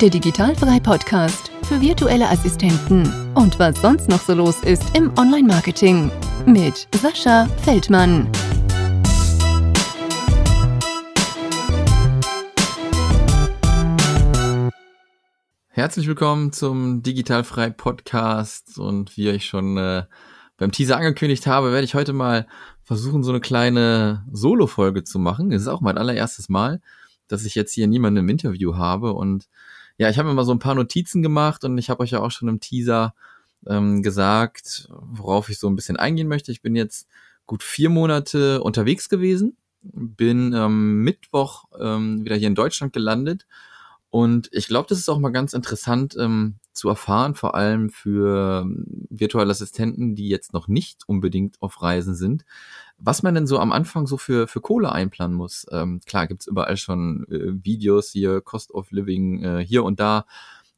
der Digitalfrei Podcast für virtuelle Assistenten und was sonst noch so los ist im Online-Marketing mit Sascha Feldmann. Herzlich willkommen zum Digitalfrei Podcast und wie ich schon äh, beim Teaser angekündigt habe, werde ich heute mal versuchen, so eine kleine Solo-Folge zu machen. Es ist auch mein allererstes Mal, dass ich jetzt hier niemanden im Interview habe und ja, ich habe mir mal so ein paar Notizen gemacht und ich habe euch ja auch schon im Teaser ähm, gesagt, worauf ich so ein bisschen eingehen möchte. Ich bin jetzt gut vier Monate unterwegs gewesen, bin ähm, Mittwoch ähm, wieder hier in Deutschland gelandet und ich glaube, das ist auch mal ganz interessant ähm, zu erfahren, vor allem für ähm, virtuelle Assistenten, die jetzt noch nicht unbedingt auf Reisen sind, was man denn so am Anfang so für, für Kohle einplanen muss. Ähm, klar, gibt's überall schon äh, Videos hier, Cost of Living äh, hier und da,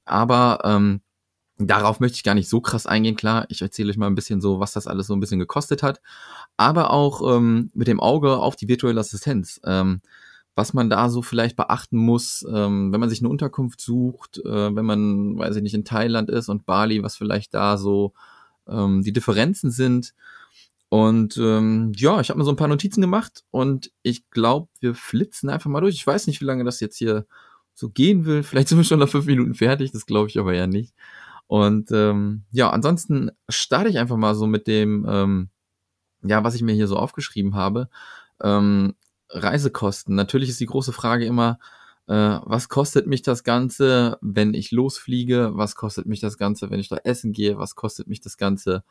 aber ähm, darauf möchte ich gar nicht so krass eingehen. Klar, ich erzähle euch mal ein bisschen so, was das alles so ein bisschen gekostet hat, aber auch ähm, mit dem Auge auf die virtuelle Assistenz. Ähm, was man da so vielleicht beachten muss, ähm, wenn man sich eine Unterkunft sucht, äh, wenn man, weiß ich nicht, in Thailand ist und Bali, was vielleicht da so ähm, die Differenzen sind. Und ähm, ja, ich habe mir so ein paar Notizen gemacht und ich glaube, wir flitzen einfach mal durch. Ich weiß nicht, wie lange das jetzt hier so gehen will. Vielleicht sind wir schon nach fünf Minuten fertig, das glaube ich aber ja nicht. Und ähm, ja, ansonsten starte ich einfach mal so mit dem, ähm, ja, was ich mir hier so aufgeschrieben habe. Ähm, Reisekosten. Natürlich ist die große Frage immer, äh, was kostet mich das Ganze, wenn ich losfliege? Was kostet mich das Ganze, wenn ich da essen gehe? Was kostet mich das Ganze,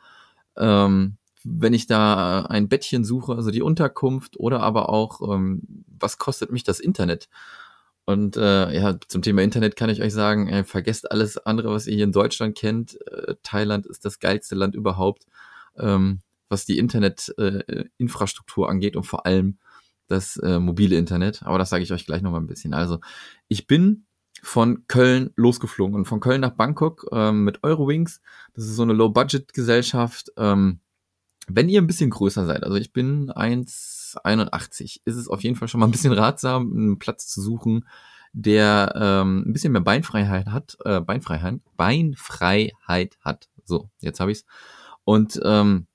ähm, wenn ich da ein Bettchen suche, also die Unterkunft oder aber auch, ähm, was kostet mich das Internet? Und äh, ja, zum Thema Internet kann ich euch sagen, äh, vergesst alles andere, was ihr hier in Deutschland kennt. Äh, Thailand ist das geilste Land überhaupt, ähm, was die Internetinfrastruktur äh, angeht und vor allem das äh, mobile Internet. Aber das sage ich euch gleich noch mal ein bisschen. Also, ich bin von Köln losgeflogen und von Köln nach Bangkok ähm, mit Eurowings. Das ist so eine Low-Budget-Gesellschaft. Ähm, wenn ihr ein bisschen größer seid, also ich bin 1,81, ist es auf jeden Fall schon mal ein bisschen ratsam, einen Platz zu suchen, der ähm, ein bisschen mehr Beinfreiheit hat, äh, Beinfreiheit, Beinfreiheit hat. So, jetzt habe ich's. Und ähm,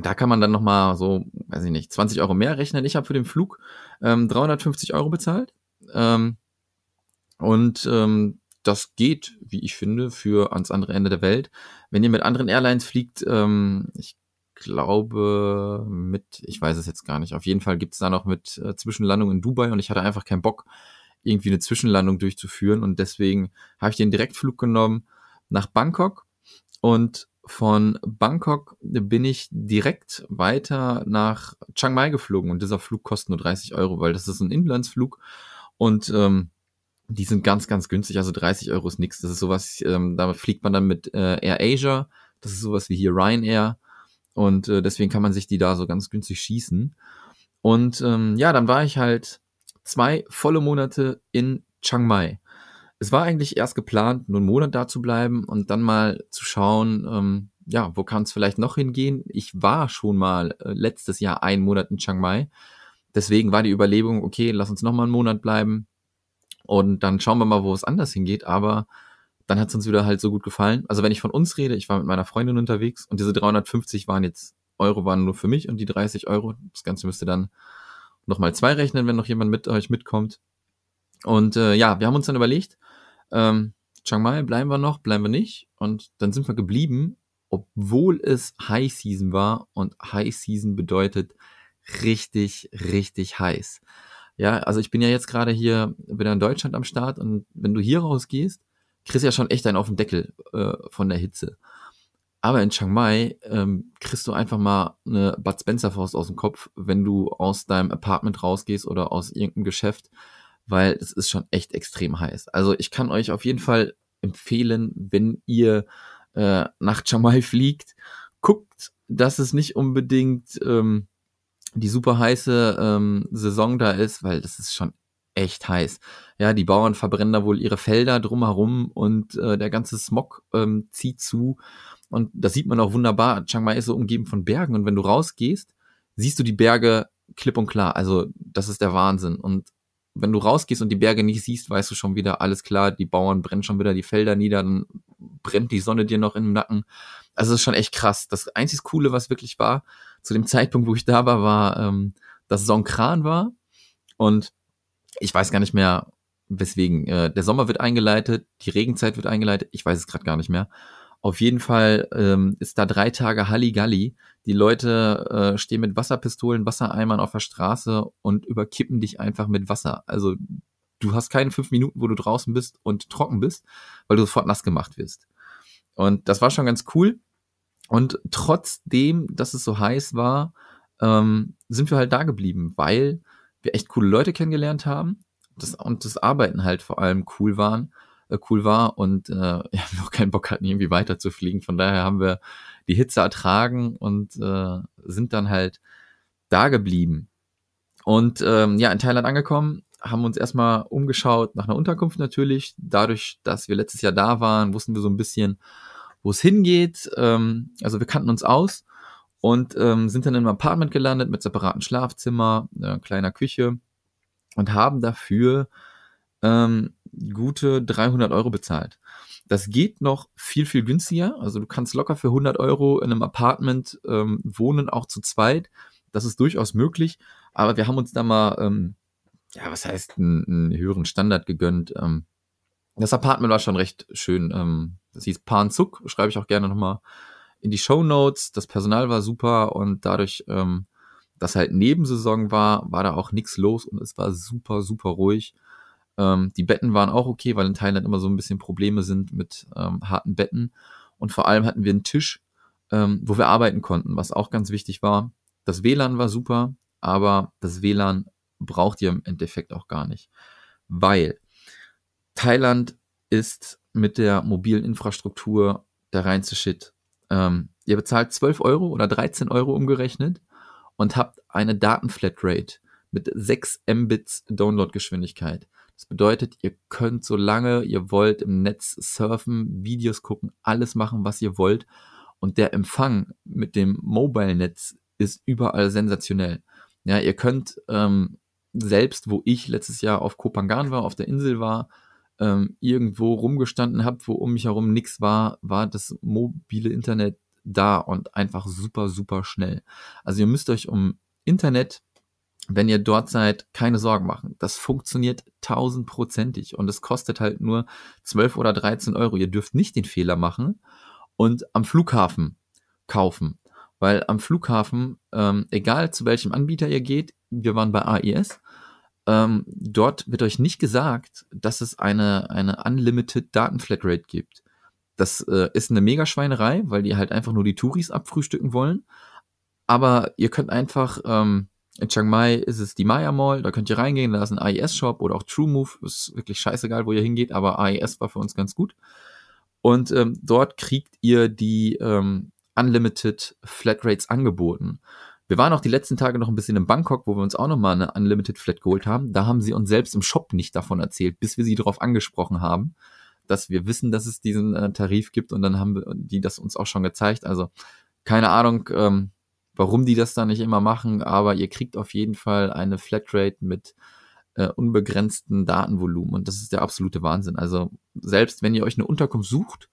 da kann man dann nochmal so, weiß ich nicht, 20 Euro mehr rechnen. Ich habe für den Flug ähm, 350 Euro bezahlt. Ähm, und ähm, das geht, wie ich finde, für ans andere Ende der Welt. Wenn ihr mit anderen Airlines fliegt, ähm, ich glaube mit, ich weiß es jetzt gar nicht, auf jeden Fall gibt's da noch mit äh, Zwischenlandung in Dubai und ich hatte einfach keinen Bock, irgendwie eine Zwischenlandung durchzuführen und deswegen habe ich den Direktflug genommen nach Bangkok und von Bangkok bin ich direkt weiter nach Chiang Mai geflogen und dieser Flug kostet nur 30 Euro, weil das ist ein Inlandsflug und ähm, die sind ganz, ganz günstig. Also 30 Euro ist nichts. Das ist sowas, ähm, da fliegt man dann mit äh, Air Asia. Das ist sowas wie hier Ryanair. Und äh, deswegen kann man sich die da so ganz günstig schießen. Und ähm, ja, dann war ich halt zwei volle Monate in Chiang Mai es war eigentlich erst geplant, nur einen Monat da zu bleiben und dann mal zu schauen, ähm, ja, wo kann es vielleicht noch hingehen? Ich war schon mal äh, letztes Jahr einen Monat in Chiang Mai. Deswegen war die Überlegung, okay, lass uns noch mal einen Monat bleiben und dann schauen wir mal, wo es anders hingeht. Aber dann hat es uns wieder halt so gut gefallen. Also wenn ich von uns rede, ich war mit meiner Freundin unterwegs und diese 350 waren jetzt Euro waren nur für mich und die 30 Euro, das Ganze müsste dann nochmal zwei rechnen, wenn noch jemand mit euch mitkommt. Und äh, ja, wir haben uns dann überlegt, ähm, Chiang Mai bleiben wir noch, bleiben wir nicht. Und dann sind wir geblieben, obwohl es High Season war. Und High Season bedeutet richtig, richtig heiß. Ja, also ich bin ja jetzt gerade hier wieder in Deutschland am Start und wenn du hier rausgehst, kriegst ja schon echt einen auf den Deckel äh, von der Hitze. Aber in Chiang Mai ähm, kriegst du einfach mal eine Bud Spencer Faust aus dem Kopf, wenn du aus deinem Apartment rausgehst oder aus irgendeinem Geschäft weil es ist schon echt extrem heiß. Also ich kann euch auf jeden Fall empfehlen, wenn ihr äh, nach Chamai fliegt, guckt, dass es nicht unbedingt ähm, die super heiße ähm, Saison da ist, weil das ist schon echt heiß. Ja, die Bauern verbrennen da wohl ihre Felder drumherum und äh, der ganze Smog ähm, zieht zu. Und das sieht man auch wunderbar. Chiang Mai ist so umgeben von Bergen und wenn du rausgehst, siehst du die Berge klipp und klar. Also das ist der Wahnsinn. Und wenn du rausgehst und die Berge nicht siehst, weißt du schon wieder, alles klar, die Bauern brennen schon wieder die Felder nieder, dann brennt die Sonne dir noch in den Nacken. Also das ist schon echt krass. Das einzig Coole, was wirklich war, zu dem Zeitpunkt, wo ich da war, war, ähm, dass Songkran war. Und ich weiß gar nicht mehr, weswegen. Äh, der Sommer wird eingeleitet, die Regenzeit wird eingeleitet, ich weiß es gerade gar nicht mehr. Auf jeden Fall ähm, ist da drei Tage Halligalli. Die Leute äh, stehen mit Wasserpistolen, Wassereimern auf der Straße und überkippen dich einfach mit Wasser. Also du hast keine fünf Minuten, wo du draußen bist und trocken bist, weil du sofort nass gemacht wirst. Und das war schon ganz cool. Und trotzdem, dass es so heiß war, ähm, sind wir halt da geblieben, weil wir echt coole Leute kennengelernt haben das, und das Arbeiten halt vor allem cool waren, äh, cool war und äh, ja, noch keinen Bock hatten, irgendwie weiter zu fliegen. Von daher haben wir die Hitze ertragen und äh, sind dann halt da geblieben. Und ähm, ja, in Thailand angekommen, haben uns erstmal umgeschaut nach einer Unterkunft natürlich. Dadurch, dass wir letztes Jahr da waren, wussten wir so ein bisschen, wo es hingeht. Ähm, also wir kannten uns aus und ähm, sind dann in einem Apartment gelandet mit separaten Schlafzimmer, äh, kleiner Küche und haben dafür ähm, gute 300 Euro bezahlt. Das geht noch viel, viel günstiger. Also du kannst locker für 100 Euro in einem Apartment ähm, wohnen, auch zu zweit. Das ist durchaus möglich. Aber wir haben uns da mal, ähm, ja, was heißt, einen, einen höheren Standard gegönnt. Ähm, das Apartment war schon recht schön. Ähm, das hieß Panzuk, schreibe ich auch gerne nochmal in die Show Notes. Das Personal war super und dadurch, ähm, dass halt Nebensaison war, war da auch nichts los und es war super, super ruhig. Ähm, die Betten waren auch okay, weil in Thailand immer so ein bisschen Probleme sind mit ähm, harten Betten. Und vor allem hatten wir einen Tisch, ähm, wo wir arbeiten konnten, was auch ganz wichtig war. Das WLAN war super, aber das WLAN braucht ihr im Endeffekt auch gar nicht. Weil Thailand ist mit der mobilen Infrastruktur der reinste Shit. Ähm, ihr bezahlt 12 Euro oder 13 Euro umgerechnet und habt eine Datenflatrate mit 6 Mbits Downloadgeschwindigkeit. Das bedeutet, ihr könnt so lange ihr wollt im Netz surfen, Videos gucken, alles machen, was ihr wollt. Und der Empfang mit dem Mobile-Netz ist überall sensationell. Ja, ihr könnt ähm, selbst, wo ich letztes Jahr auf Kopangan war, auf der Insel war, ähm, irgendwo rumgestanden habe, wo um mich herum nichts war, war das mobile Internet da und einfach super, super schnell. Also ihr müsst euch um Internet wenn ihr dort seid, keine Sorgen machen. Das funktioniert tausendprozentig und es kostet halt nur 12 oder 13 Euro. Ihr dürft nicht den Fehler machen und am Flughafen kaufen. Weil am Flughafen, ähm, egal zu welchem Anbieter ihr geht, wir waren bei AIS, ähm, dort wird euch nicht gesagt, dass es eine, eine Unlimited Datenflatrate gibt. Das äh, ist eine Megaschweinerei, weil die halt einfach nur die Touris abfrühstücken wollen. Aber ihr könnt einfach ähm, in Chiang Mai ist es die Maya Mall, da könnt ihr reingehen, da ist ein AES-Shop oder auch TrueMove, ist wirklich scheißegal, wo ihr hingeht, aber AES war für uns ganz gut. Und ähm, dort kriegt ihr die ähm, Unlimited Flatrates angeboten. Wir waren auch die letzten Tage noch ein bisschen in Bangkok, wo wir uns auch nochmal eine Unlimited Flat geholt haben. Da haben sie uns selbst im Shop nicht davon erzählt, bis wir sie darauf angesprochen haben, dass wir wissen, dass es diesen äh, Tarif gibt und dann haben die das uns auch schon gezeigt. Also keine Ahnung, ähm, warum die das da nicht immer machen, aber ihr kriegt auf jeden Fall eine Flatrate mit äh, unbegrenzten Datenvolumen und das ist der absolute Wahnsinn. Also selbst wenn ihr euch eine Unterkunft sucht,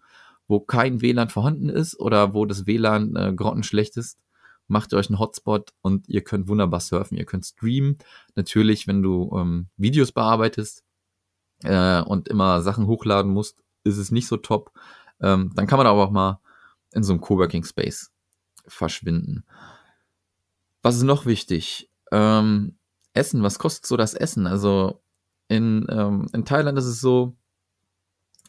wo kein WLAN vorhanden ist oder wo das WLAN äh, grottenschlecht ist, macht ihr euch einen Hotspot und ihr könnt wunderbar surfen. Ihr könnt streamen. Natürlich, wenn du ähm, Videos bearbeitest äh, und immer Sachen hochladen musst, ist es nicht so top. Ähm, dann kann man aber auch mal in so einem Coworking Space verschwinden. Was ist noch wichtig? Ähm, Essen, was kostet so das Essen? Also in, ähm, in Thailand ist es so,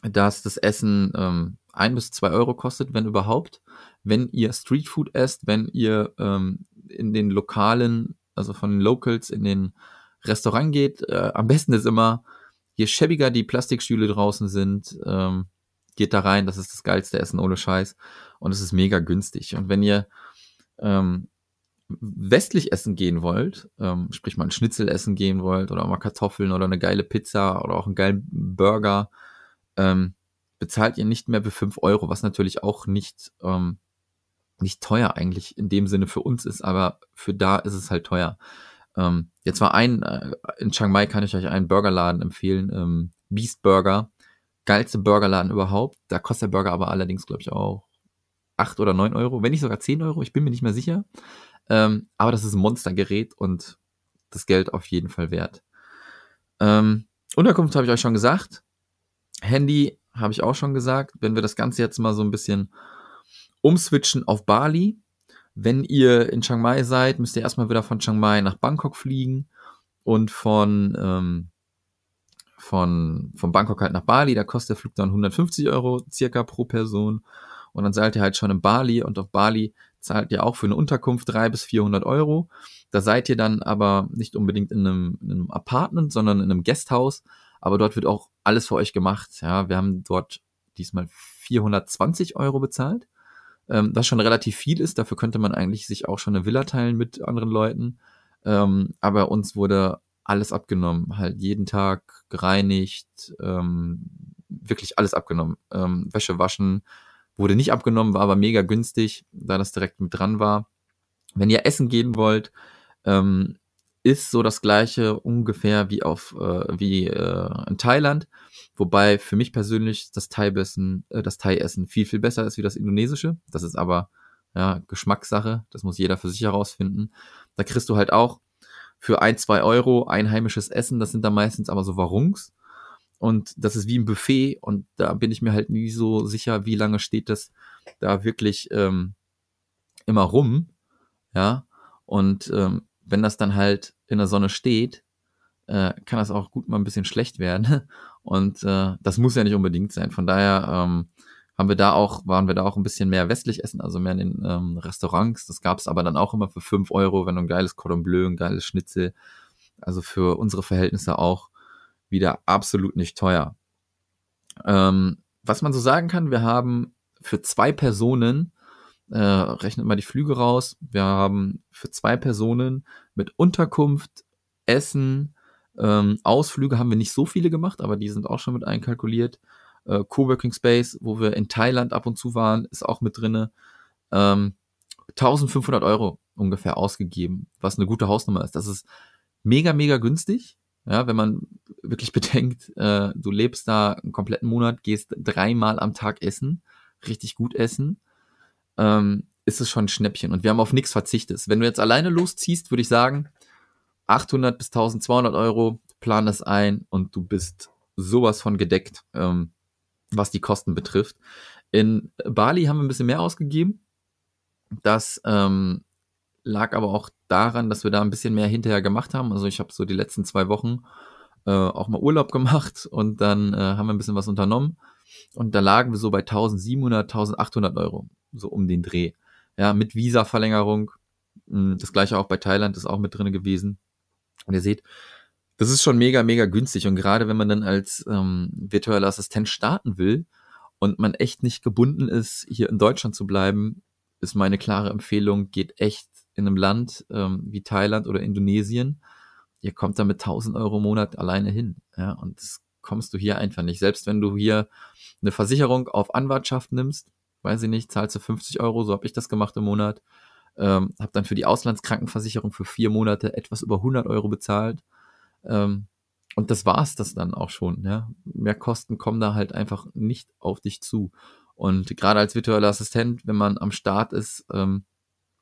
dass das Essen ähm, ein bis zwei Euro kostet, wenn überhaupt. Wenn ihr Streetfood esst, wenn ihr ähm, in den Lokalen, also von den Locals in den Restaurant geht, äh, am besten ist immer, je schäbiger die Plastikstühle draußen sind, ähm, geht da rein, das ist das geilste Essen ohne Scheiß und es ist mega günstig. Und wenn ihr ähm, westlich essen gehen wollt, ähm, sprich mal ein Schnitzel essen gehen wollt oder mal Kartoffeln oder eine geile Pizza oder auch einen geilen Burger, ähm, bezahlt ihr nicht mehr für 5 Euro, was natürlich auch nicht, ähm, nicht teuer eigentlich in dem Sinne für uns ist, aber für da ist es halt teuer. Ähm, jetzt war ein, äh, in Chiang Mai kann ich euch einen Burgerladen empfehlen, ähm, Beast Burger. Geilste Burgerladen überhaupt. Da kostet der Burger aber allerdings, glaube ich, auch acht oder neun Euro, wenn nicht sogar zehn Euro, ich bin mir nicht mehr sicher. Ähm, aber das ist ein Monstergerät und das Geld auf jeden Fall wert. Ähm, Unterkunft habe ich euch schon gesagt. Handy habe ich auch schon gesagt. Wenn wir das Ganze jetzt mal so ein bisschen umswitchen auf Bali. Wenn ihr in Chiang Mai seid, müsst ihr erstmal wieder von Chiang Mai nach Bangkok fliegen und von, ähm, von, von Bangkok halt nach Bali. Da kostet der Flug dann 150 Euro circa pro Person. Und dann seid ihr halt schon in Bali und auf Bali zahlt ihr auch für eine Unterkunft 300 bis 400 Euro. Da seid ihr dann aber nicht unbedingt in einem, in einem Apartment, sondern in einem Guesthouse. Aber dort wird auch alles für euch gemacht. Ja, wir haben dort diesmal 420 Euro bezahlt, ähm, was schon relativ viel ist. Dafür könnte man eigentlich sich auch schon eine Villa teilen mit anderen Leuten. Ähm, aber uns wurde alles abgenommen, halt jeden Tag gereinigt, ähm, wirklich alles abgenommen. Ähm, Wäsche waschen, Wurde nicht abgenommen, war aber mega günstig, da das direkt mit dran war. Wenn ihr essen gehen wollt, ähm, ist so das gleiche ungefähr wie auf äh, wie äh, in Thailand, wobei für mich persönlich das Thai-Essen äh, das Thai-Essen viel viel besser ist wie das indonesische. Das ist aber ja Geschmackssache, das muss jeder für sich herausfinden. Da kriegst du halt auch für ein zwei Euro einheimisches Essen, das sind dann meistens aber so Warungs und das ist wie ein Buffet und da bin ich mir halt nie so sicher, wie lange steht das da wirklich ähm, immer rum. Ja. Und ähm, wenn das dann halt in der Sonne steht, äh, kann das auch gut mal ein bisschen schlecht werden. Und äh, das muss ja nicht unbedingt sein. Von daher ähm, haben wir da auch, waren wir da auch ein bisschen mehr westlich essen, also mehr in den ähm, Restaurants. Das gab es aber dann auch immer für fünf Euro, wenn du ein geiles Cordon Bleu, ein geiles Schnitzel. Also für unsere Verhältnisse auch wieder absolut nicht teuer. Ähm, was man so sagen kann, wir haben für zwei Personen, äh, rechnet mal die Flüge raus, wir haben für zwei Personen mit Unterkunft, Essen, ähm, Ausflüge haben wir nicht so viele gemacht, aber die sind auch schon mit einkalkuliert. Äh, Coworking Space, wo wir in Thailand ab und zu waren, ist auch mit drinne. Ähm, 1500 Euro ungefähr ausgegeben, was eine gute Hausnummer ist. Das ist mega, mega günstig. Ja, wenn man wirklich bedenkt, äh, du lebst da einen kompletten Monat, gehst dreimal am Tag essen, richtig gut essen, ähm, ist es schon ein Schnäppchen. Und wir haben auf nichts verzichtet. Wenn du jetzt alleine losziehst, würde ich sagen, 800 bis 1200 Euro, plan das ein und du bist sowas von gedeckt, ähm, was die Kosten betrifft. In Bali haben wir ein bisschen mehr ausgegeben. Das ähm, lag aber auch daran, dass wir da ein bisschen mehr hinterher gemacht haben. Also ich habe so die letzten zwei Wochen äh, auch mal Urlaub gemacht und dann äh, haben wir ein bisschen was unternommen. Und da lagen wir so bei 1700, 1800 Euro, so um den Dreh. Ja, mit Visa-Verlängerung. Hm, das gleiche auch bei Thailand ist auch mit drin gewesen. Und ihr seht, das ist schon mega, mega günstig. Und gerade wenn man dann als ähm, virtueller Assistent starten will und man echt nicht gebunden ist, hier in Deutschland zu bleiben, ist meine klare Empfehlung, geht echt in einem Land ähm, wie Thailand oder Indonesien, ihr kommt da mit 1000 Euro im Monat alleine hin. Ja, und das kommst du hier einfach nicht. Selbst wenn du hier eine Versicherung auf Anwartschaft nimmst, weiß ich nicht, zahlst du 50 Euro, so habe ich das gemacht im Monat. Ähm, habe dann für die Auslandskrankenversicherung für vier Monate etwas über 100 Euro bezahlt. Ähm, und das war's das dann auch schon. Ja? Mehr Kosten kommen da halt einfach nicht auf dich zu. Und gerade als virtueller Assistent, wenn man am Start ist, ähm,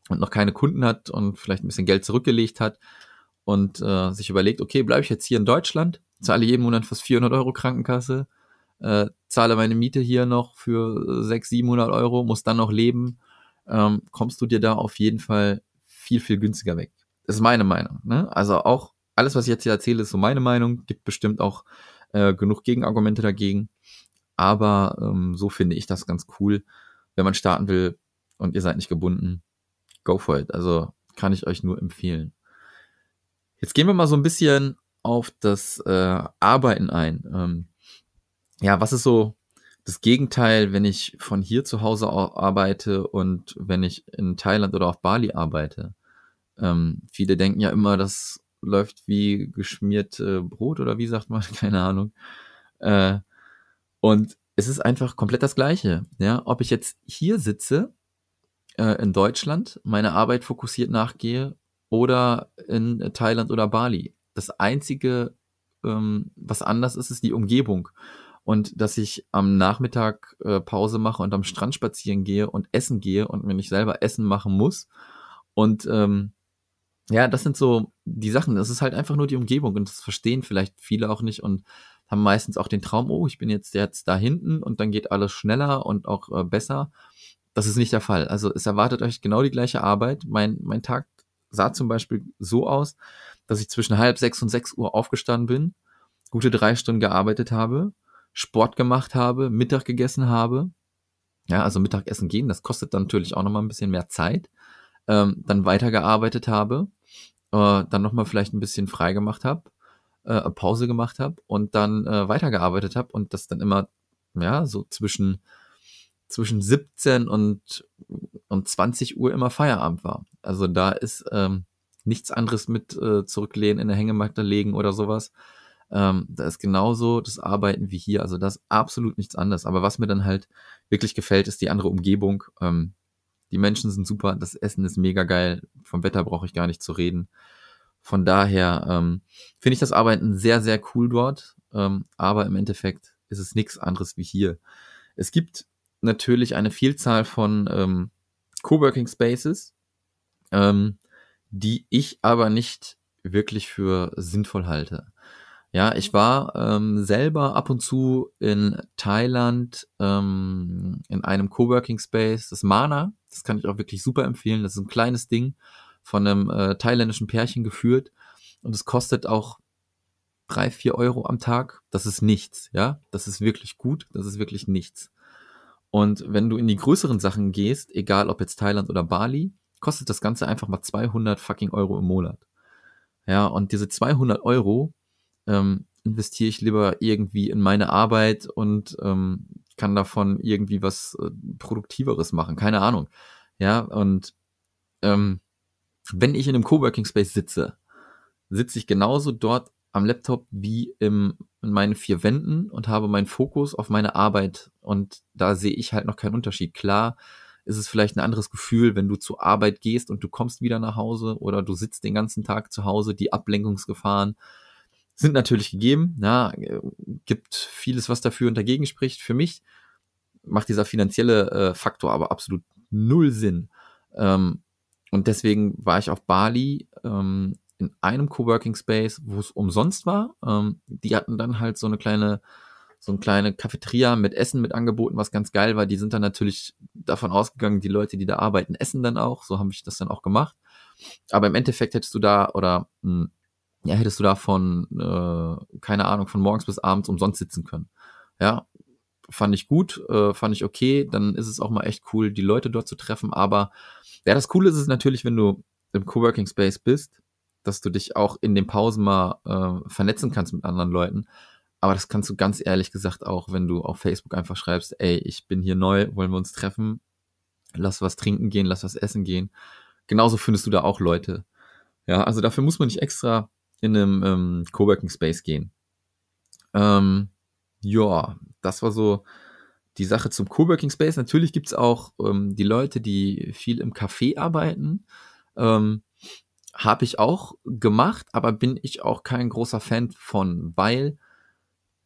und noch keine Kunden hat und vielleicht ein bisschen Geld zurückgelegt hat und äh, sich überlegt, okay, bleibe ich jetzt hier in Deutschland, zahle jeden Monat fast 400 Euro Krankenkasse, äh, zahle meine Miete hier noch für 600, 700 Euro, muss dann noch leben, ähm, kommst du dir da auf jeden Fall viel, viel günstiger weg. Das ist meine Meinung. Ne? Also auch alles, was ich jetzt hier erzähle, ist so meine Meinung. Gibt bestimmt auch äh, genug Gegenargumente dagegen. Aber ähm, so finde ich das ganz cool, wenn man starten will und ihr seid nicht gebunden go for it. Also kann ich euch nur empfehlen. Jetzt gehen wir mal so ein bisschen auf das äh, Arbeiten ein. Ähm, ja, was ist so das Gegenteil, wenn ich von hier zu Hause arbeite und wenn ich in Thailand oder auf Bali arbeite? Ähm, viele denken ja immer, das läuft wie geschmiert Brot oder wie sagt man, keine Ahnung. Äh, und es ist einfach komplett das Gleiche. Ja, ob ich jetzt hier sitze äh, in Deutschland meine Arbeit fokussiert nachgehe oder in Thailand oder Bali. Das einzige, ähm, was anders ist, ist die Umgebung. Und dass ich am Nachmittag äh, Pause mache und am Strand spazieren gehe und essen gehe und wenn ich selber Essen machen muss. Und ähm, ja, das sind so die Sachen. Das ist halt einfach nur die Umgebung und das verstehen vielleicht viele auch nicht und haben meistens auch den Traum, oh, ich bin jetzt jetzt da hinten und dann geht alles schneller und auch äh, besser. Das ist nicht der Fall. Also es erwartet euch genau die gleiche Arbeit. Mein, mein Tag sah zum Beispiel so aus, dass ich zwischen halb sechs und sechs Uhr aufgestanden bin, gute drei Stunden gearbeitet habe, Sport gemacht habe, Mittag gegessen habe. Ja, also Mittagessen gehen, das kostet dann natürlich auch nochmal ein bisschen mehr Zeit. Ähm, dann weitergearbeitet habe, äh, dann nochmal vielleicht ein bisschen frei gemacht habe, äh, Pause gemacht habe und dann äh, weitergearbeitet habe und das dann immer, ja, so zwischen, zwischen 17 und, und 20 Uhr immer Feierabend war. Also da ist ähm, nichts anderes mit äh, zurücklehnen in der Hängematte legen oder sowas. Ähm, da ist genauso das Arbeiten wie hier. Also das ist absolut nichts anderes. Aber was mir dann halt wirklich gefällt, ist die andere Umgebung. Ähm, die Menschen sind super, das Essen ist mega geil. Vom Wetter brauche ich gar nicht zu reden. Von daher ähm, finde ich das Arbeiten sehr, sehr cool dort. Ähm, aber im Endeffekt ist es nichts anderes wie hier. Es gibt natürlich eine Vielzahl von ähm, Coworking Spaces, ähm, die ich aber nicht wirklich für sinnvoll halte. Ja, ich war ähm, selber ab und zu in Thailand ähm, in einem Coworking Space, das Mana. Das kann ich auch wirklich super empfehlen. Das ist ein kleines Ding von einem äh, thailändischen Pärchen geführt und es kostet auch drei, vier Euro am Tag. Das ist nichts, ja. Das ist wirklich gut. Das ist wirklich nichts. Und wenn du in die größeren Sachen gehst, egal ob jetzt Thailand oder Bali, kostet das Ganze einfach mal 200 fucking Euro im Monat. Ja, und diese 200 Euro ähm, investiere ich lieber irgendwie in meine Arbeit und ähm, kann davon irgendwie was äh, Produktiveres machen. Keine Ahnung. Ja, und ähm, wenn ich in einem Coworking Space sitze, sitze ich genauso dort am Laptop wie im, in meinen vier Wänden und habe meinen Fokus auf meine Arbeit. Und da sehe ich halt noch keinen Unterschied. Klar ist es vielleicht ein anderes Gefühl, wenn du zur Arbeit gehst und du kommst wieder nach Hause oder du sitzt den ganzen Tag zu Hause. Die Ablenkungsgefahren sind natürlich gegeben. Ja, gibt vieles, was dafür und dagegen spricht. Für mich macht dieser finanzielle äh, Faktor aber absolut null Sinn. Ähm, und deswegen war ich auf Bali ähm, in einem Coworking Space, wo es umsonst war. Ähm, die hatten dann halt so eine kleine, so eine kleine Cafeteria mit Essen mit angeboten, was ganz geil war. Die sind dann natürlich davon ausgegangen, die Leute, die da arbeiten, essen dann auch. So habe ich das dann auch gemacht. Aber im Endeffekt hättest du da oder mh, hm, ja, hättest du da von, äh, keine Ahnung, von morgens bis abends umsonst sitzen können. Ja, fand ich gut, äh, fand ich okay. Dann ist es auch mal echt cool, die Leute dort zu treffen. Aber ja, das Coole ist es natürlich, wenn du im Coworking Space bist, dass du dich auch in den Pausen mal äh, vernetzen kannst mit anderen Leuten. Aber das kannst du ganz ehrlich gesagt auch, wenn du auf Facebook einfach schreibst, ey, ich bin hier neu, wollen wir uns treffen, lass was trinken gehen, lass was essen gehen. Genauso findest du da auch Leute. Ja, also dafür muss man nicht extra in einem ähm, Coworking Space gehen. Ähm, ja, das war so die Sache zum Coworking Space. Natürlich gibt's auch ähm, die Leute, die viel im Café arbeiten. Ähm, habe ich auch gemacht, aber bin ich auch kein großer Fan von, weil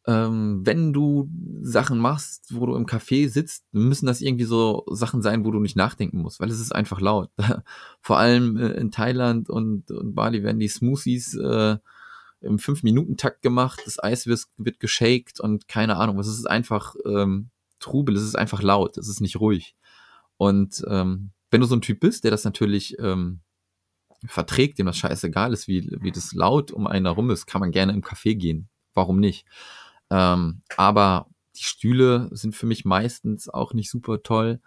ähm, wenn du Sachen machst, wo du im Café sitzt, müssen das irgendwie so Sachen sein, wo du nicht nachdenken musst, weil es ist einfach laut. Vor allem äh, in Thailand und, und Bali werden die Smoothies äh, im 5-Minuten-Takt gemacht, das Eis wird, wird geshaked und keine Ahnung, es ist einfach ähm, Trubel, es ist einfach laut, es ist nicht ruhig. Und ähm, wenn du so ein Typ bist, der das natürlich ähm, verträgt, dem das scheißegal ist, wie, wie das laut um einen herum ist, kann man gerne im Café gehen. Warum nicht? Ähm, aber die Stühle sind für mich meistens auch nicht super toll.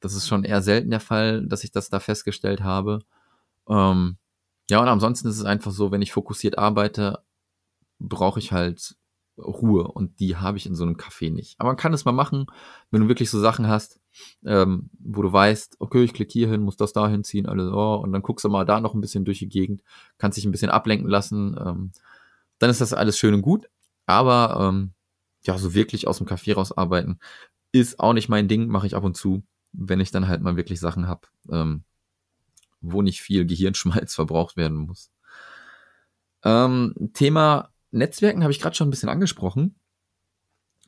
Das ist schon eher selten der Fall, dass ich das da festgestellt habe. Ähm, ja, und ansonsten ist es einfach so, wenn ich fokussiert arbeite, brauche ich halt Ruhe und die habe ich in so einem Café nicht. Aber man kann es mal machen, wenn du wirklich so Sachen hast, ähm, wo du weißt, okay, ich klicke hier hin, muss das da hinziehen, alles, oh, und dann guckst du mal da noch ein bisschen durch die Gegend, kannst dich ein bisschen ablenken lassen, ähm, dann ist das alles schön und gut. Aber ähm, ja, so wirklich aus dem Café raus arbeiten ist auch nicht mein Ding, mache ich ab und zu, wenn ich dann halt mal wirklich Sachen hab, ähm, wo nicht viel Gehirnschmalz verbraucht werden muss. Ähm, Thema Netzwerken habe ich gerade schon ein bisschen angesprochen.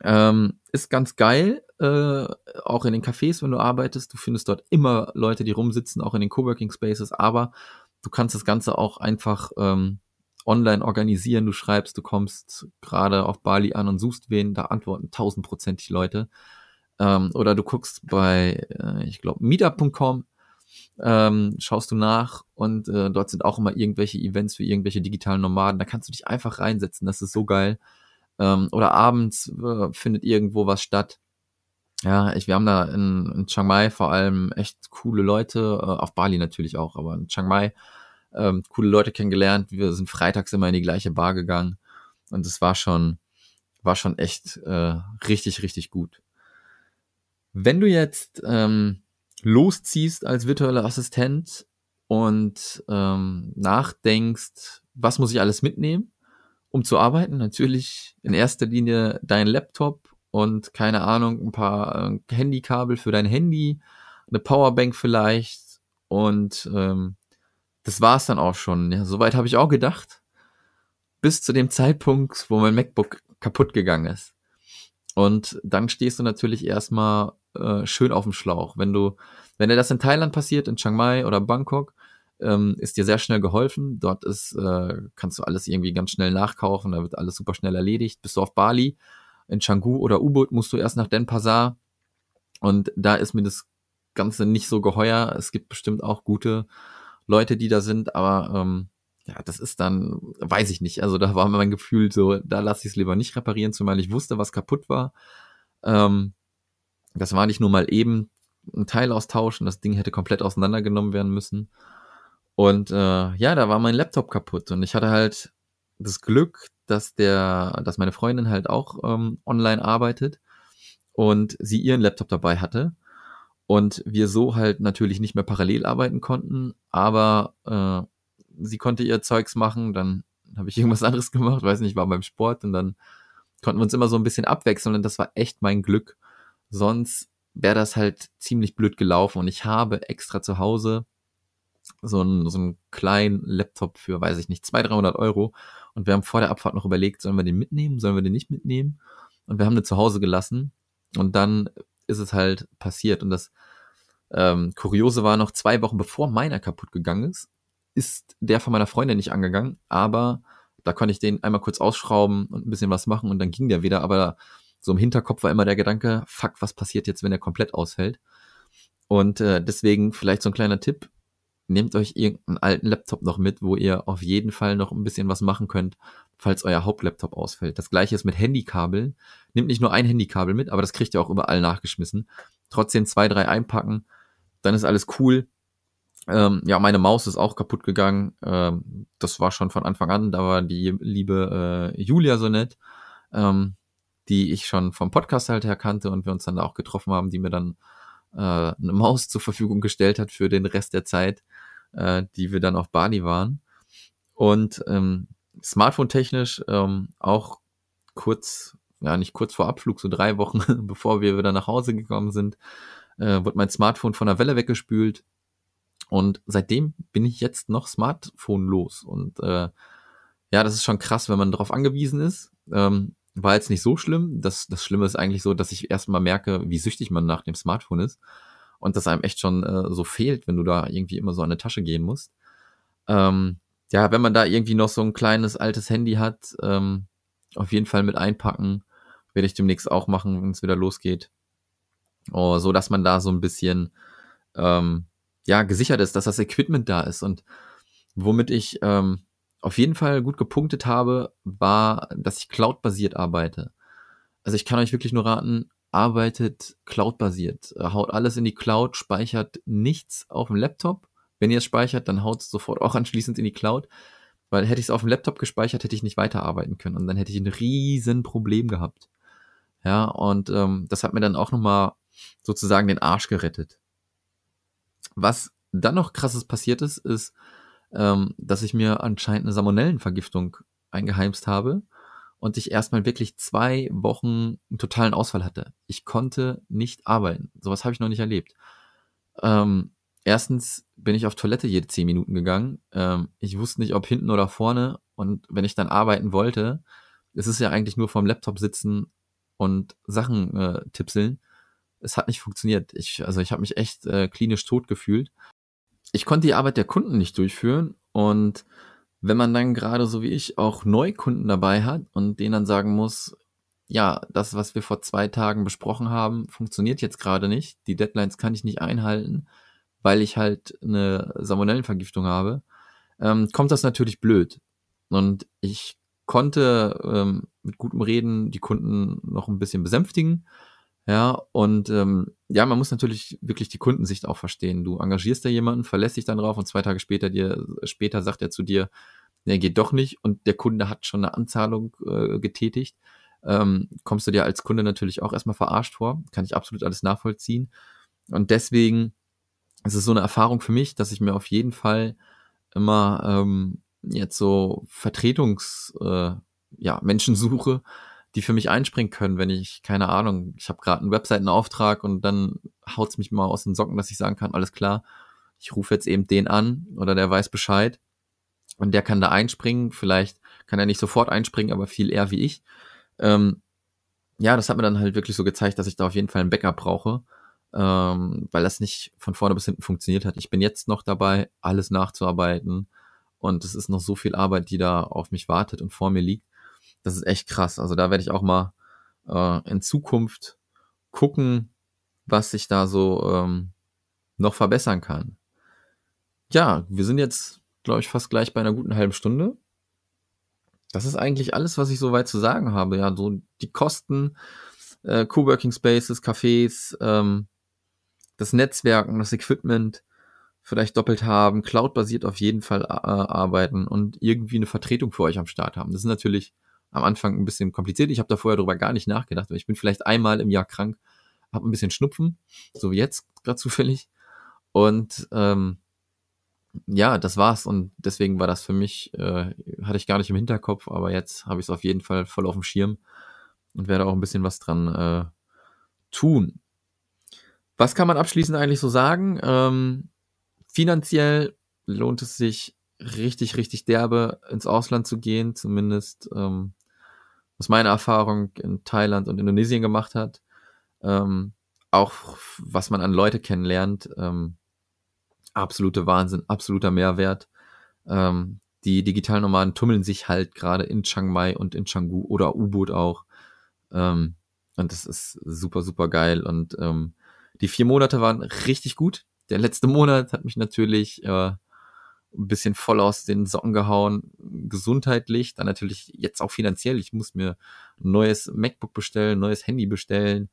Ähm, ist ganz geil, äh, auch in den Cafés, wenn du arbeitest. Du findest dort immer Leute, die rumsitzen, auch in den Coworking Spaces, aber du kannst das Ganze auch einfach ähm, online organisieren. Du schreibst, du kommst gerade auf Bali an und suchst wen, da antworten tausendprozentig Leute. Ähm, oder du guckst bei, äh, ich glaube, meetup.com, ähm, schaust du nach und äh, dort sind auch immer irgendwelche Events für irgendwelche digitalen Nomaden. Da kannst du dich einfach reinsetzen, das ist so geil. Ähm, oder abends äh, findet irgendwo was statt. Ja, ich, wir haben da in, in Chiang Mai vor allem echt coole Leute, äh, auf Bali natürlich auch, aber in Chiang Mai ähm, coole Leute kennengelernt. Wir sind freitags immer in die gleiche Bar gegangen und es war schon, war schon echt äh, richtig, richtig gut. Wenn du jetzt ähm, losziehst als virtueller Assistent und ähm, nachdenkst, was muss ich alles mitnehmen, um zu arbeiten? Natürlich in erster Linie dein Laptop und keine Ahnung, ein paar äh, Handykabel für dein Handy, eine Powerbank vielleicht und ähm, das war's dann auch schon. Ja, soweit habe ich auch gedacht. Bis zu dem Zeitpunkt, wo mein MacBook kaputt gegangen ist. Und dann stehst du natürlich erstmal äh, schön auf dem Schlauch. Wenn du, wenn dir das in Thailand passiert, in Chiang Mai oder Bangkok, ähm, ist dir sehr schnell geholfen. Dort ist, äh, kannst du alles irgendwie ganz schnell nachkaufen, da wird alles super schnell erledigt. Bist du auf Bali, in Canggu oder Ubud musst du erst nach Denpasar. Und da ist mir das Ganze nicht so geheuer. Es gibt bestimmt auch gute Leute, die da sind, aber ähm, ja, das ist dann, weiß ich nicht. Also da war mein Gefühl so, da lasse ich es lieber nicht reparieren, zumal ich wusste, was kaputt war. Ähm, das war nicht nur mal eben ein Teil austauschen, das Ding hätte komplett auseinandergenommen werden müssen. Und äh, ja, da war mein Laptop kaputt und ich hatte halt das Glück, dass der, dass meine Freundin halt auch ähm, online arbeitet und sie ihren Laptop dabei hatte und wir so halt natürlich nicht mehr parallel arbeiten konnten, aber äh, sie konnte ihr Zeugs machen, dann habe ich irgendwas anderes gemacht, weiß nicht, war beim Sport und dann konnten wir uns immer so ein bisschen abwechseln und das war echt mein Glück. Sonst wäre das halt ziemlich blöd gelaufen und ich habe extra zu Hause so einen, so einen kleinen Laptop für, weiß ich nicht, 200, 300 Euro und wir haben vor der Abfahrt noch überlegt, sollen wir den mitnehmen, sollen wir den nicht mitnehmen und wir haben den zu Hause gelassen und dann ist es halt passiert. Und das ähm, Kuriose war noch zwei Wochen bevor meiner kaputt gegangen ist, ist der von meiner Freundin nicht angegangen, aber da konnte ich den einmal kurz ausschrauben und ein bisschen was machen und dann ging der wieder, aber so im Hinterkopf war immer der Gedanke, fuck, was passiert jetzt, wenn er komplett ausfällt? Und äh, deswegen vielleicht so ein kleiner Tipp, nehmt euch irgendeinen alten Laptop noch mit, wo ihr auf jeden Fall noch ein bisschen was machen könnt, falls euer Hauptlaptop ausfällt. Das gleiche ist mit Handykabeln. Nehmt nicht nur ein Handykabel mit, aber das kriegt ihr auch überall nachgeschmissen. Trotzdem zwei, drei einpacken, dann ist alles cool. Ähm, ja, meine Maus ist auch kaputt gegangen. Ähm, das war schon von Anfang an. Da war die liebe äh, Julia so nett, ähm, die ich schon vom Podcast halt her kannte und wir uns dann da auch getroffen haben, die mir dann äh, eine Maus zur Verfügung gestellt hat für den Rest der Zeit, äh, die wir dann auf Bali waren. Und ähm, Smartphone-technisch ähm, auch kurz, ja nicht kurz vor Abflug, so drei Wochen bevor wir wieder nach Hause gekommen sind, äh, wurde mein Smartphone von der Welle weggespült. Und seitdem bin ich jetzt noch Smartphone los. Und äh, ja, das ist schon krass, wenn man darauf angewiesen ist. Ähm, war jetzt nicht so schlimm. Das, das Schlimme ist eigentlich so, dass ich erstmal merke, wie süchtig man nach dem Smartphone ist. Und das einem echt schon äh, so fehlt, wenn du da irgendwie immer so an eine Tasche gehen musst. Ähm, ja, wenn man da irgendwie noch so ein kleines altes Handy hat, ähm, auf jeden Fall mit einpacken. Werde ich demnächst auch machen, wenn es wieder losgeht. Oh, so dass man da so ein bisschen ähm, ja gesichert ist, dass das Equipment da ist. Und womit ich ähm, auf jeden Fall gut gepunktet habe, war, dass ich cloud-basiert arbeite. Also ich kann euch wirklich nur raten, arbeitet cloud-basiert. Haut alles in die Cloud, speichert nichts auf dem Laptop. Wenn ihr es speichert, dann haut es sofort auch anschließend in die Cloud. Weil hätte ich es auf dem Laptop gespeichert, hätte ich nicht weiterarbeiten können. Und dann hätte ich ein riesen Problem gehabt. Ja, und ähm, das hat mir dann auch nochmal sozusagen den Arsch gerettet. Was dann noch krasses passiert ist, ist, ähm, dass ich mir anscheinend eine Salmonellenvergiftung eingeheimst habe und ich erstmal wirklich zwei Wochen einen totalen Ausfall hatte. Ich konnte nicht arbeiten. Sowas habe ich noch nicht erlebt. Ähm, erstens bin ich auf Toilette jede zehn Minuten gegangen. Ähm, ich wusste nicht, ob hinten oder vorne. Und wenn ich dann arbeiten wollte, es ist ja eigentlich nur vorm Laptop sitzen und Sachen äh, tipseln. Es hat nicht funktioniert. Ich, also ich habe mich echt äh, klinisch tot gefühlt. Ich konnte die Arbeit der Kunden nicht durchführen und wenn man dann gerade so wie ich auch Neukunden dabei hat und denen dann sagen muss, ja, das, was wir vor zwei Tagen besprochen haben, funktioniert jetzt gerade nicht. Die Deadlines kann ich nicht einhalten, weil ich halt eine Salmonellenvergiftung habe, ähm, kommt das natürlich blöd. Und ich konnte ähm, mit gutem Reden die Kunden noch ein bisschen besänftigen. Ja, und ähm, ja, man muss natürlich wirklich die Kundensicht auch verstehen. Du engagierst da jemanden, verlässt dich dann drauf und zwei Tage später dir, später sagt er zu dir, der geht doch nicht und der Kunde hat schon eine Anzahlung äh, getätigt ähm, kommst du dir als Kunde natürlich auch erstmal verarscht vor. Kann ich absolut alles nachvollziehen. Und deswegen ist es so eine Erfahrung für mich, dass ich mir auf jeden Fall immer ähm, jetzt so Vertretungs äh, ja, Menschen suche, die für mich einspringen können, wenn ich, keine Ahnung, ich habe gerade einen Webseitenauftrag und dann haut's mich mal aus den Socken, dass ich sagen kann, alles klar, ich rufe jetzt eben den an oder der weiß Bescheid und der kann da einspringen. Vielleicht kann er nicht sofort einspringen, aber viel eher wie ich. Ähm, ja, das hat mir dann halt wirklich so gezeigt, dass ich da auf jeden Fall ein Backup brauche, ähm, weil das nicht von vorne bis hinten funktioniert hat. Ich bin jetzt noch dabei, alles nachzuarbeiten und es ist noch so viel Arbeit, die da auf mich wartet und vor mir liegt. Das ist echt krass. Also da werde ich auch mal äh, in Zukunft gucken, was ich da so ähm, noch verbessern kann. Ja, wir sind jetzt, glaube ich, fast gleich bei einer guten halben Stunde. Das ist eigentlich alles, was ich soweit zu sagen habe. Ja, so die Kosten, äh, Coworking Spaces, Cafés, ähm, das Netzwerken, das Equipment vielleicht doppelt haben, Cloud-basiert auf jeden Fall äh, arbeiten und irgendwie eine Vertretung für euch am Start haben. Das ist natürlich am Anfang ein bisschen kompliziert. Ich habe da vorher darüber gar nicht nachgedacht, ich bin vielleicht einmal im Jahr krank, habe ein bisschen Schnupfen, so wie jetzt gerade zufällig. Und ähm, ja, das war's und deswegen war das für mich, äh, hatte ich gar nicht im Hinterkopf, aber jetzt habe ich es auf jeden Fall voll auf dem Schirm und werde auch ein bisschen was dran äh, tun. Was kann man abschließend eigentlich so sagen? Ähm, finanziell lohnt es sich richtig, richtig derbe ins Ausland zu gehen, zumindest ähm, was meine Erfahrung in Thailand und Indonesien gemacht hat. Ähm, auch was man an Leute kennenlernt. Ähm, absolute Wahnsinn, absoluter Mehrwert. Ähm, die digitalen Nomaden tummeln sich halt gerade in Chiang Mai und in Canggu oder U-Boot auch. Ähm, und das ist super, super geil. Und ähm, die vier Monate waren richtig gut. Der letzte Monat hat mich natürlich äh, ein bisschen voll aus den Socken gehauen, gesundheitlich, dann natürlich jetzt auch finanziell. Ich muss mir ein neues MacBook bestellen, neues Handy bestellen,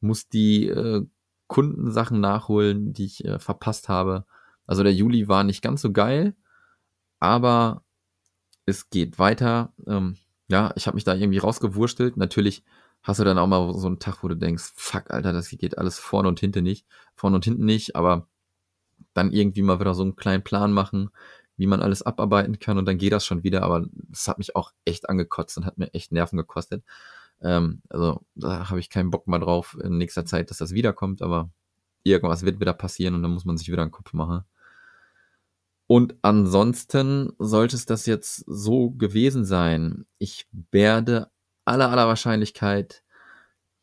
muss die äh, Kundensachen nachholen, die ich äh, verpasst habe. Also der Juli war nicht ganz so geil, aber es geht weiter. Ähm, ja, ich habe mich da irgendwie rausgewurstelt. Natürlich hast du dann auch mal so einen Tag, wo du denkst, fuck, Alter, das geht alles vorne und hinten nicht. Vorne und hinten nicht, aber dann irgendwie mal wieder so einen kleinen Plan machen, wie man alles abarbeiten kann und dann geht das schon wieder. Aber das hat mich auch echt angekotzt und hat mir echt Nerven gekostet. Ähm, also da habe ich keinen Bock mehr drauf in nächster Zeit, dass das wiederkommt, aber irgendwas wird wieder passieren und dann muss man sich wieder einen Kopf machen. Und ansonsten sollte es das jetzt so gewesen sein. Ich werde aller aller Wahrscheinlichkeit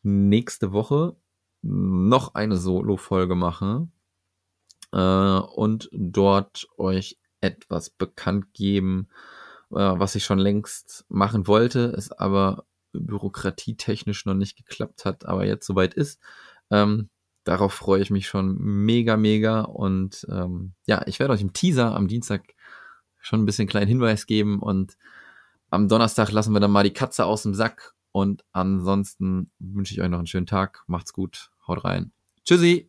nächste Woche noch eine Solo-Folge machen und dort euch etwas bekannt geben, äh, was ich schon längst machen wollte, es aber bürokratietechnisch noch nicht geklappt hat, aber jetzt soweit ist. Ähm, darauf freue ich mich schon mega, mega. Und ähm, ja, ich werde euch im Teaser am Dienstag schon ein bisschen kleinen Hinweis geben. Und am Donnerstag lassen wir dann mal die Katze aus dem Sack. Und ansonsten wünsche ich euch noch einen schönen Tag. Macht's gut. Haut rein. Tschüssi.